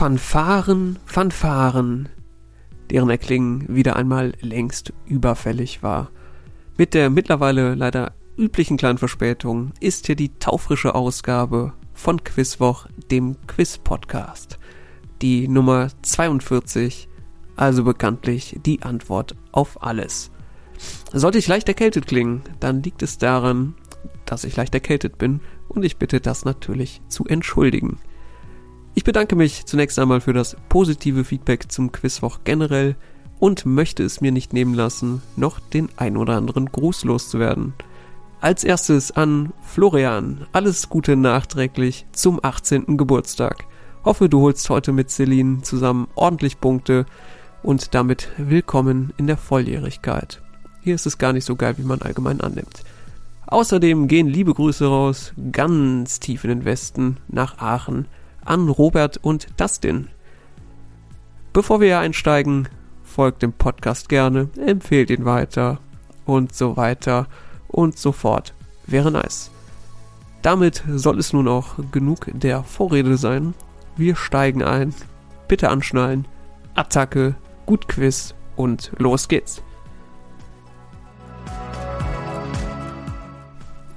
Fanfaren, Fanfaren, deren Erklingen wieder einmal längst überfällig war. Mit der mittlerweile leider üblichen kleinen Verspätung ist hier die taufrische Ausgabe von Quizwoch, dem Quiz-Podcast. Die Nummer 42, also bekanntlich die Antwort auf alles. Sollte ich leicht erkältet klingen, dann liegt es daran, dass ich leicht erkältet bin und ich bitte das natürlich zu entschuldigen. Ich bedanke mich zunächst einmal für das positive Feedback zum Quizwoch generell und möchte es mir nicht nehmen lassen, noch den ein oder anderen Gruß loszuwerden. Als erstes an Florian. Alles Gute nachträglich zum 18. Geburtstag. Hoffe, du holst heute mit Celine zusammen ordentlich Punkte und damit willkommen in der Volljährigkeit. Hier ist es gar nicht so geil, wie man allgemein annimmt. Außerdem gehen liebe Grüße raus, ganz tief in den Westen, nach Aachen an Robert und Dustin. Bevor wir einsteigen, folgt dem Podcast gerne, empfehlt ihn weiter und so weiter und so fort. Wäre nice. Damit soll es nun auch genug der Vorrede sein. Wir steigen ein. Bitte anschnallen. Attacke, gut Quiz und los geht's.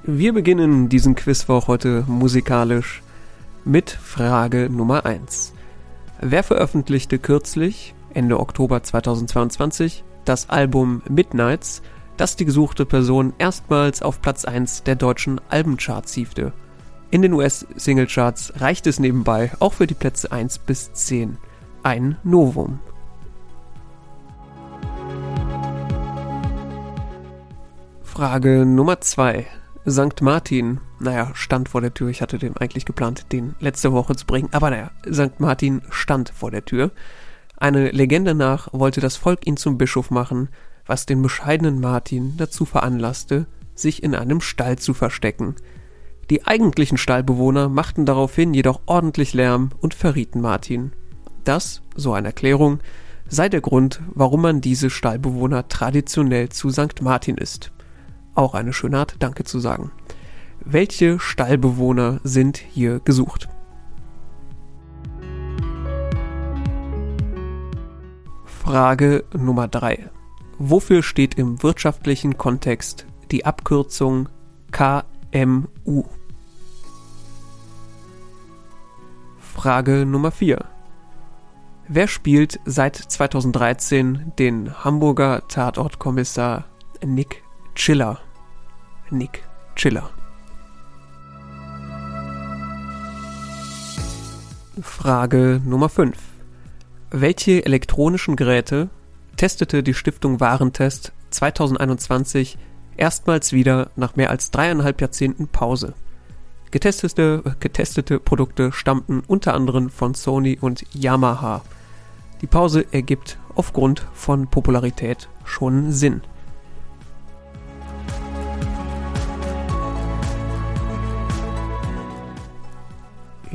Wir beginnen diesen Quizwoch heute musikalisch mit Frage Nummer 1. Wer veröffentlichte kürzlich, Ende Oktober 2022, das Album Midnights, das die gesuchte Person erstmals auf Platz 1 der deutschen Albencharts hiefte? In den US-Singlecharts reicht es nebenbei auch für die Plätze 1 bis 10. Ein Novum. Frage Nummer 2. St. Martin, naja, stand vor der Tür. Ich hatte den eigentlich geplant, den letzte Woche zu bringen. Aber naja, St. Martin stand vor der Tür. Eine Legende nach wollte das Volk ihn zum Bischof machen, was den bescheidenen Martin dazu veranlasste, sich in einem Stall zu verstecken. Die eigentlichen Stallbewohner machten daraufhin jedoch ordentlich Lärm und verrieten Martin. Das, so eine Erklärung, sei der Grund, warum man diese Stallbewohner traditionell zu St. Martin ist. Auch eine schöne Art, Danke zu sagen. Welche Stallbewohner sind hier gesucht? Frage Nummer 3. Wofür steht im wirtschaftlichen Kontext die Abkürzung KMU? Frage Nummer 4. Wer spielt seit 2013 den Hamburger Tatortkommissar Nick Chiller. Nick Chiller. Frage Nummer 5. Welche elektronischen Geräte testete die Stiftung Warentest 2021 erstmals wieder nach mehr als dreieinhalb Jahrzehnten Pause? Getestete, getestete Produkte stammten unter anderem von Sony und Yamaha. Die Pause ergibt aufgrund von Popularität schon Sinn.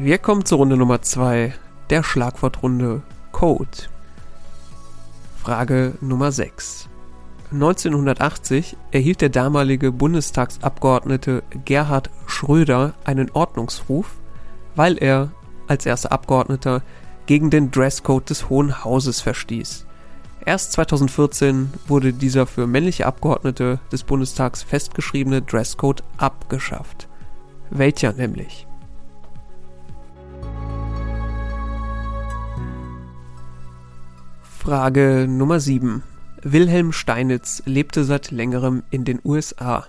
Wir kommen zur Runde Nummer 2 der Schlagwortrunde Code. Frage Nummer 6. 1980 erhielt der damalige Bundestagsabgeordnete Gerhard Schröder einen Ordnungsruf, weil er als erster Abgeordneter gegen den Dresscode des Hohen Hauses verstieß. Erst 2014 wurde dieser für männliche Abgeordnete des Bundestags festgeschriebene Dresscode abgeschafft. Welcher nämlich? Frage Nummer 7. Wilhelm Steinitz lebte seit längerem in den USA.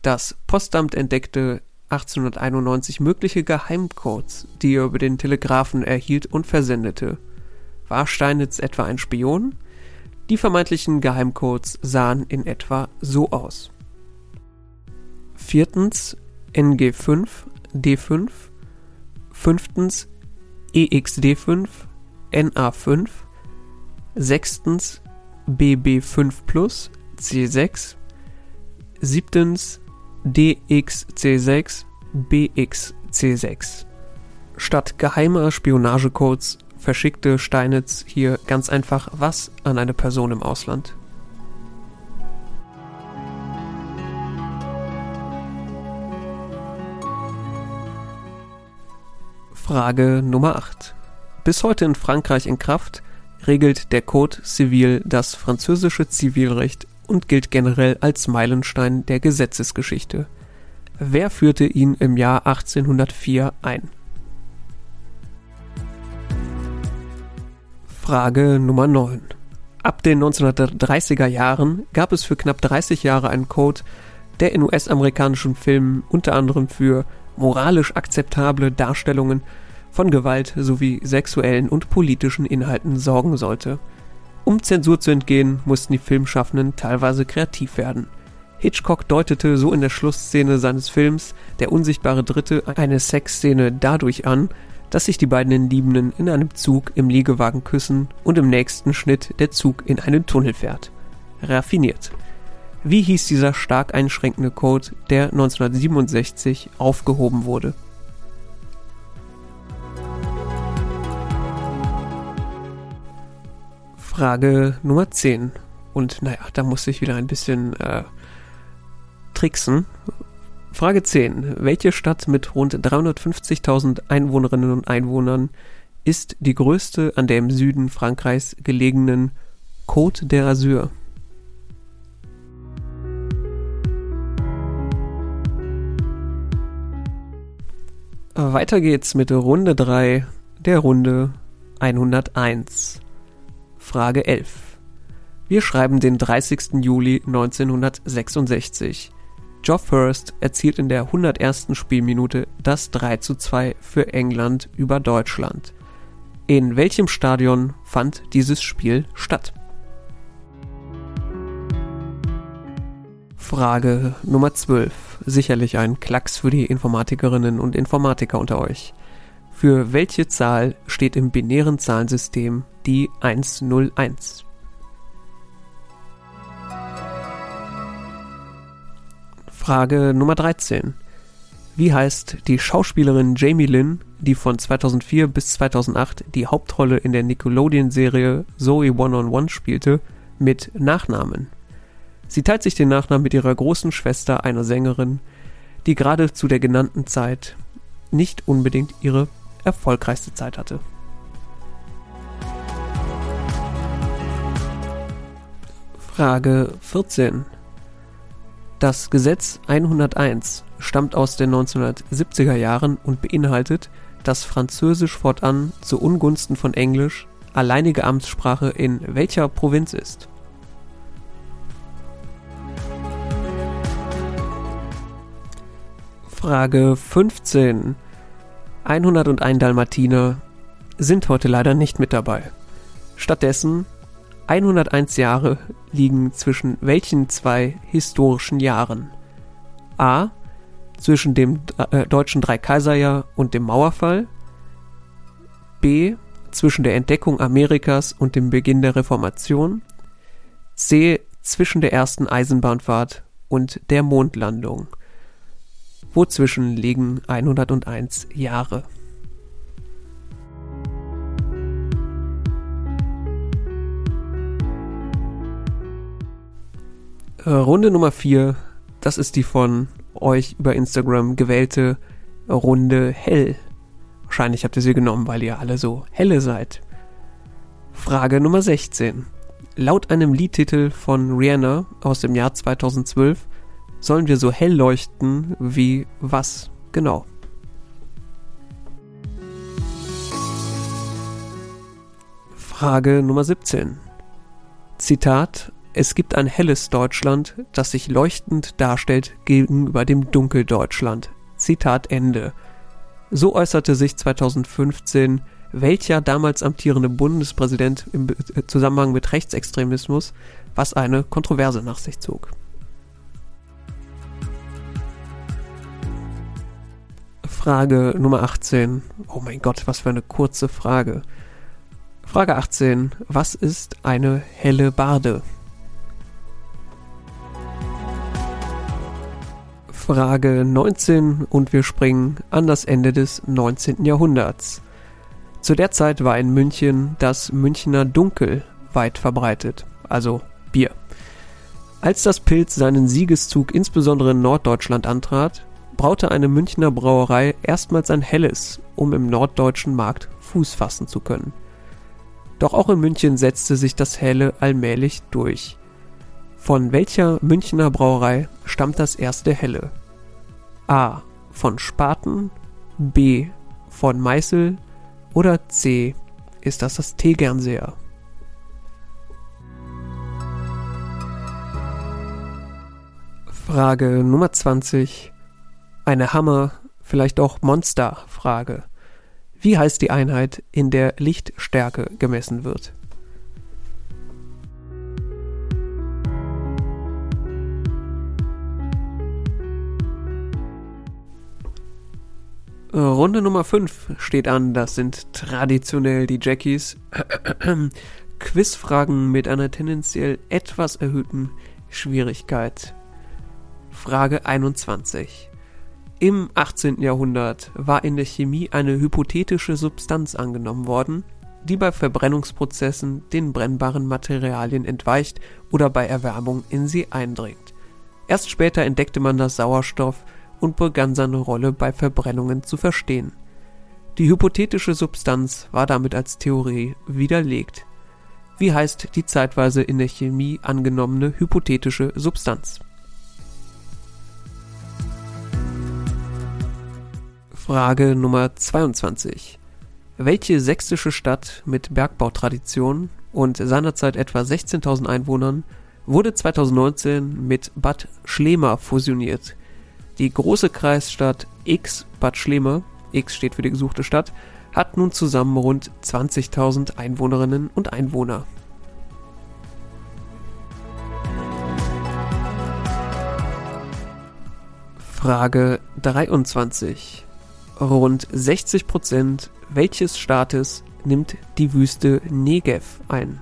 Das Postamt entdeckte 1891 mögliche Geheimcodes, die er über den Telegraphen erhielt und versendete. War Steinitz etwa ein Spion? Die vermeintlichen Geheimcodes sahen in etwa so aus. Viertens NG5 D5 Fünftens EXD5 NA5 Sechstens BB5 Plus C6. Siebtens DXC6 BXC6. Statt geheimer Spionagecodes verschickte Steinitz hier ganz einfach was an eine Person im Ausland. Frage Nummer 8. Bis heute in Frankreich in Kraft, regelt der Code Civil das französische Zivilrecht und gilt generell als Meilenstein der Gesetzesgeschichte. Wer führte ihn im Jahr 1804 ein? Frage Nummer 9. Ab den 1930er Jahren gab es für knapp 30 Jahre einen Code, der in US-amerikanischen Filmen unter anderem für moralisch akzeptable Darstellungen von Gewalt sowie sexuellen und politischen Inhalten sorgen sollte. Um Zensur zu entgehen, mussten die Filmschaffenden teilweise kreativ werden. Hitchcock deutete so in der Schlussszene seines Films Der unsichtbare Dritte eine Sexszene dadurch an, dass sich die beiden Liebenden in einem Zug im Liegewagen küssen und im nächsten Schnitt der Zug in einen Tunnel fährt. Raffiniert. Wie hieß dieser stark einschränkende Code, der 1967 aufgehoben wurde? Frage Nummer 10. Und naja, da musste ich wieder ein bisschen äh, tricksen. Frage 10. Welche Stadt mit rund 350.000 Einwohnerinnen und Einwohnern ist die größte an der im Süden Frankreichs gelegenen Côte d'Azur? Weiter geht's mit Runde 3 der Runde 101. Frage 11. Wir schreiben den 30. Juli 1966. Geoff Hurst erzielt in der 101. Spielminute das 3 zu 2 für England über Deutschland. In welchem Stadion fand dieses Spiel statt? Frage Nummer 12. Sicherlich ein Klacks für die Informatikerinnen und Informatiker unter euch. Für welche Zahl steht im binären Zahlensystem die 101? Frage Nummer 13. Wie heißt die Schauspielerin Jamie Lynn, die von 2004 bis 2008 die Hauptrolle in der Nickelodeon-Serie Zoe One-on-One spielte, mit Nachnamen? Sie teilt sich den Nachnamen mit ihrer großen Schwester, einer Sängerin, die gerade zu der genannten Zeit nicht unbedingt ihre erfolgreichste Zeit hatte. Frage 14. Das Gesetz 101 stammt aus den 1970er Jahren und beinhaltet, dass Französisch fortan zu Ungunsten von Englisch alleinige Amtssprache in welcher Provinz ist. Frage 15. 101 Dalmatiner sind heute leider nicht mit dabei. Stattdessen 101 Jahre liegen zwischen welchen zwei historischen Jahren? A. Zwischen dem äh, deutschen Dreikaiserjahr und dem Mauerfall. B. Zwischen der Entdeckung Amerikas und dem Beginn der Reformation. C. Zwischen der ersten Eisenbahnfahrt und der Mondlandung. Wozwischen liegen 101 Jahre. Äh, Runde Nummer 4, das ist die von euch über Instagram gewählte Runde Hell. Wahrscheinlich habt ihr sie genommen, weil ihr alle so helle seid. Frage Nummer 16. Laut einem Liedtitel von Rihanna aus dem Jahr 2012 sollen wir so hell leuchten wie was genau? Frage Nummer 17. Zitat es gibt ein helles Deutschland, das sich leuchtend darstellt gegenüber dem Dunkeldeutschland. Zitat Ende. So äußerte sich 2015 welcher damals amtierende Bundespräsident im Zusammenhang mit Rechtsextremismus, was eine Kontroverse nach sich zog. Frage Nummer 18. Oh mein Gott, was für eine kurze Frage. Frage 18. Was ist eine helle Barde? Frage 19 und wir springen an das Ende des 19. Jahrhunderts. Zu der Zeit war in München das Münchner Dunkel weit verbreitet, also Bier. Als das Pilz seinen Siegeszug insbesondere in Norddeutschland antrat, braute eine Münchner Brauerei erstmals ein helles, um im norddeutschen Markt Fuß fassen zu können. Doch auch in München setzte sich das Helle allmählich durch. Von welcher Münchner Brauerei stammt das erste Helle? A. Von Spaten, B. Von Meißel oder C. Ist das das Tegernseer? Frage Nummer 20. Eine Hammer, vielleicht auch Monster-Frage. Wie heißt die Einheit, in der Lichtstärke gemessen wird? Runde Nummer 5 steht an. Das sind traditionell die Jackies. Quizfragen mit einer tendenziell etwas erhöhten Schwierigkeit. Frage 21. Im 18. Jahrhundert war in der Chemie eine hypothetische Substanz angenommen worden, die bei Verbrennungsprozessen den brennbaren Materialien entweicht oder bei Erwärmung in sie eindringt. Erst später entdeckte man das Sauerstoff und begann seine Rolle bei Verbrennungen zu verstehen. Die hypothetische Substanz war damit als Theorie widerlegt. Wie heißt die zeitweise in der Chemie angenommene hypothetische Substanz? Frage Nummer 22. Welche sächsische Stadt mit Bergbautradition und seinerzeit etwa 16.000 Einwohnern wurde 2019 mit Bad Schlema fusioniert? Die große Kreisstadt X Bad Schlema, X steht für die gesuchte Stadt, hat nun zusammen rund 20.000 Einwohnerinnen und Einwohner. Frage 23 rund 60 Prozent welches Staates nimmt die Wüste Negev ein?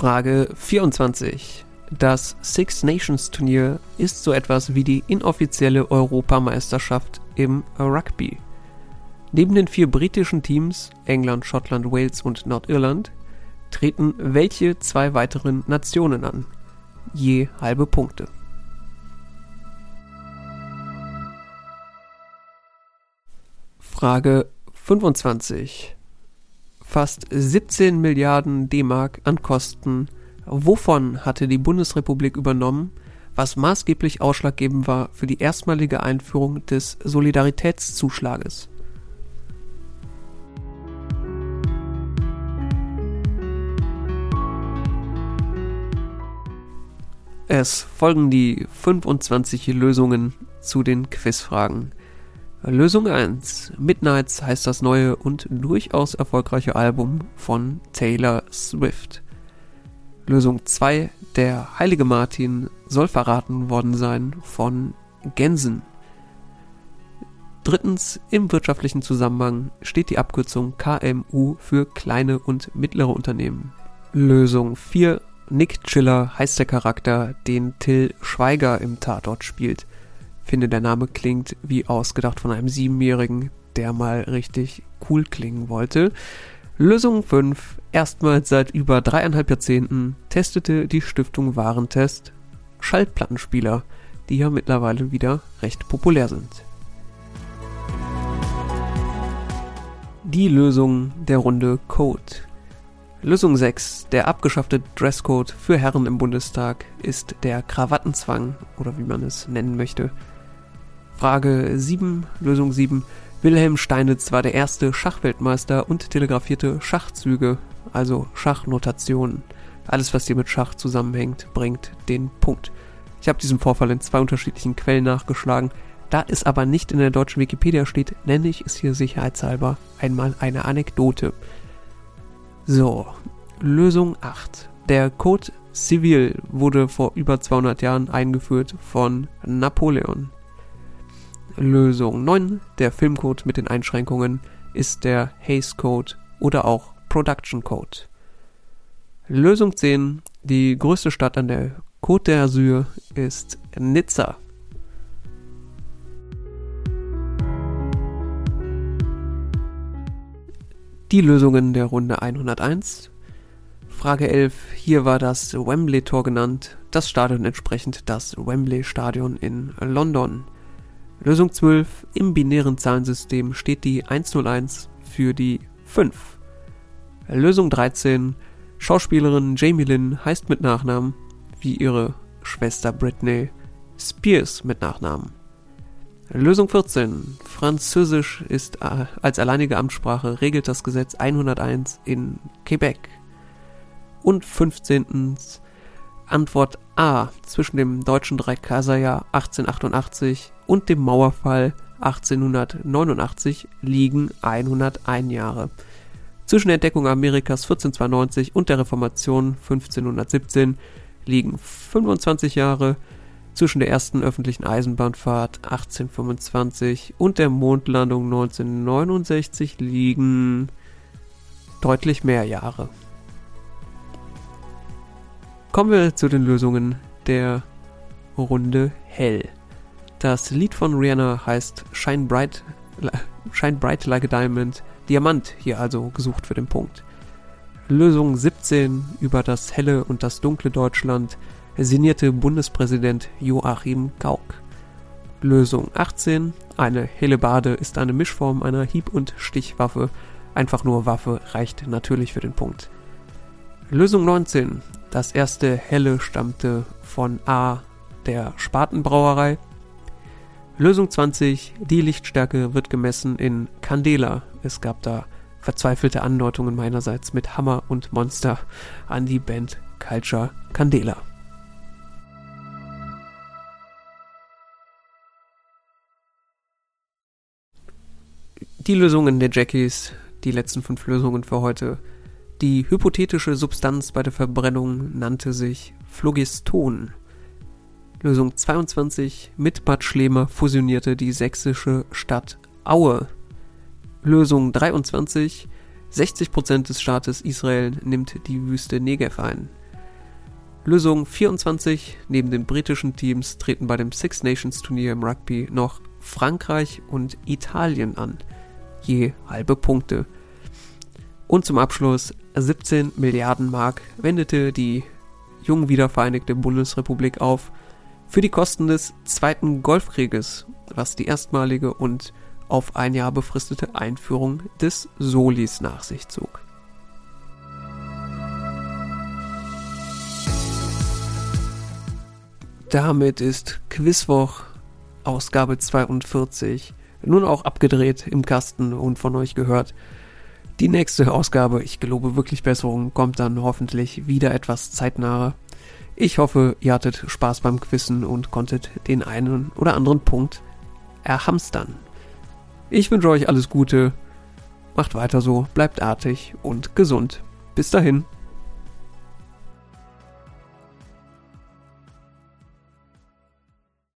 Frage 24. Das Six Nations Turnier ist so etwas wie die inoffizielle Europameisterschaft im Rugby. Neben den vier britischen Teams England, Schottland, Wales und Nordirland treten welche zwei weiteren Nationen an? je halbe Punkte. Frage 25. Fast 17 Milliarden D-Mark an Kosten. Wovon hatte die Bundesrepublik übernommen, was maßgeblich ausschlaggebend war für die erstmalige Einführung des Solidaritätszuschlages? Es folgen die 25 Lösungen zu den Quizfragen. Lösung 1. Midnights heißt das neue und durchaus erfolgreiche Album von Taylor Swift. Lösung 2. Der heilige Martin soll verraten worden sein von Gänsen. Drittens, im wirtschaftlichen Zusammenhang steht die Abkürzung KMU für kleine und mittlere Unternehmen. Lösung 4. Nick Chiller heißt der Charakter, den Till Schweiger im Tatort spielt. Finde, der Name klingt wie ausgedacht von einem Siebenjährigen, der mal richtig cool klingen wollte. Lösung 5. Erstmals seit über dreieinhalb Jahrzehnten testete die Stiftung Warentest Schallplattenspieler, die ja mittlerweile wieder recht populär sind. Die Lösung der Runde Code. Lösung 6. Der abgeschaffte Dresscode für Herren im Bundestag ist der Krawattenzwang oder wie man es nennen möchte. Frage 7. Lösung 7. Wilhelm Steinitz war der erste Schachweltmeister und telegrafierte Schachzüge, also Schachnotationen. Alles, was hier mit Schach zusammenhängt, bringt den Punkt. Ich habe diesen Vorfall in zwei unterschiedlichen Quellen nachgeschlagen. Da es aber nicht in der deutschen Wikipedia steht, nenne ich es hier sicherheitshalber einmal eine Anekdote. So, Lösung 8. Der Code Civil wurde vor über 200 Jahren eingeführt von Napoleon. Lösung 9. Der Filmcode mit den Einschränkungen ist der Hays Code oder auch Production Code. Lösung 10. Die größte Stadt an der Côte d'Azur ist Nizza. Die Lösungen der Runde 101. Frage 11. Hier war das Wembley-Tor genannt. das Stadion entsprechend das Wembley Stadion in London. Lösung 12. Im binären Zahlensystem steht die 101 für die 5. Lösung 13. Schauspielerin Jamie Lynn heißt mit Nachnamen, wie ihre Schwester Britney Spears mit Nachnamen. Lösung 14. Französisch ist äh, als alleinige Amtssprache, regelt das Gesetz 101 in Quebec. Und 15. Antwort A. Zwischen dem deutschen Dreikaiserjahr 1888 und dem Mauerfall 1889 liegen 101 Jahre. Zwischen der Entdeckung Amerikas 1492 und der Reformation 1517 liegen 25 Jahre. Zwischen der ersten öffentlichen Eisenbahnfahrt 1825 und der Mondlandung 1969 liegen deutlich mehr Jahre. Kommen wir zu den Lösungen der Runde Hell. Das Lied von Rihanna heißt Shine Bright, Shine Bright Like a Diamond. Diamant hier also gesucht für den Punkt. Lösung 17 über das helle und das dunkle Deutschland signierte Bundespräsident Joachim Gauck. Lösung 18 eine Hellebarde ist eine Mischform einer Hieb- und Stichwaffe. Einfach nur Waffe reicht natürlich für den Punkt. Lösung 19 das erste helle stammte von A, der Spatenbrauerei. Lösung 20, die Lichtstärke wird gemessen in Candela. Es gab da verzweifelte Andeutungen meinerseits mit Hammer und Monster an die Band Culture Candela. Die Lösungen der Jackies, die letzten fünf Lösungen für heute, die hypothetische Substanz bei der Verbrennung nannte sich Phlogiston. Lösung 22 mit Bad Schlema fusionierte die sächsische Stadt Aue. Lösung 23 60% des Staates Israel nimmt die Wüste Negev ein. Lösung 24 neben den britischen Teams treten bei dem Six Nations Turnier im Rugby noch Frankreich und Italien an, je halbe Punkte. Und zum Abschluss 17 Milliarden Mark wendete die jung wiedervereinigte Bundesrepublik auf für die Kosten des Zweiten Golfkrieges, was die erstmalige und auf ein Jahr befristete Einführung des Solis nach sich zog. Damit ist Quizwoch Ausgabe 42 nun auch abgedreht im Kasten und von euch gehört. Die nächste Ausgabe, ich gelobe wirklich Besserung, kommt dann hoffentlich wieder etwas zeitnaher. Ich hoffe, ihr hattet Spaß beim Quissen und konntet den einen oder anderen Punkt erhamstern. Ich wünsche euch alles Gute, macht weiter so, bleibt artig und gesund. Bis dahin.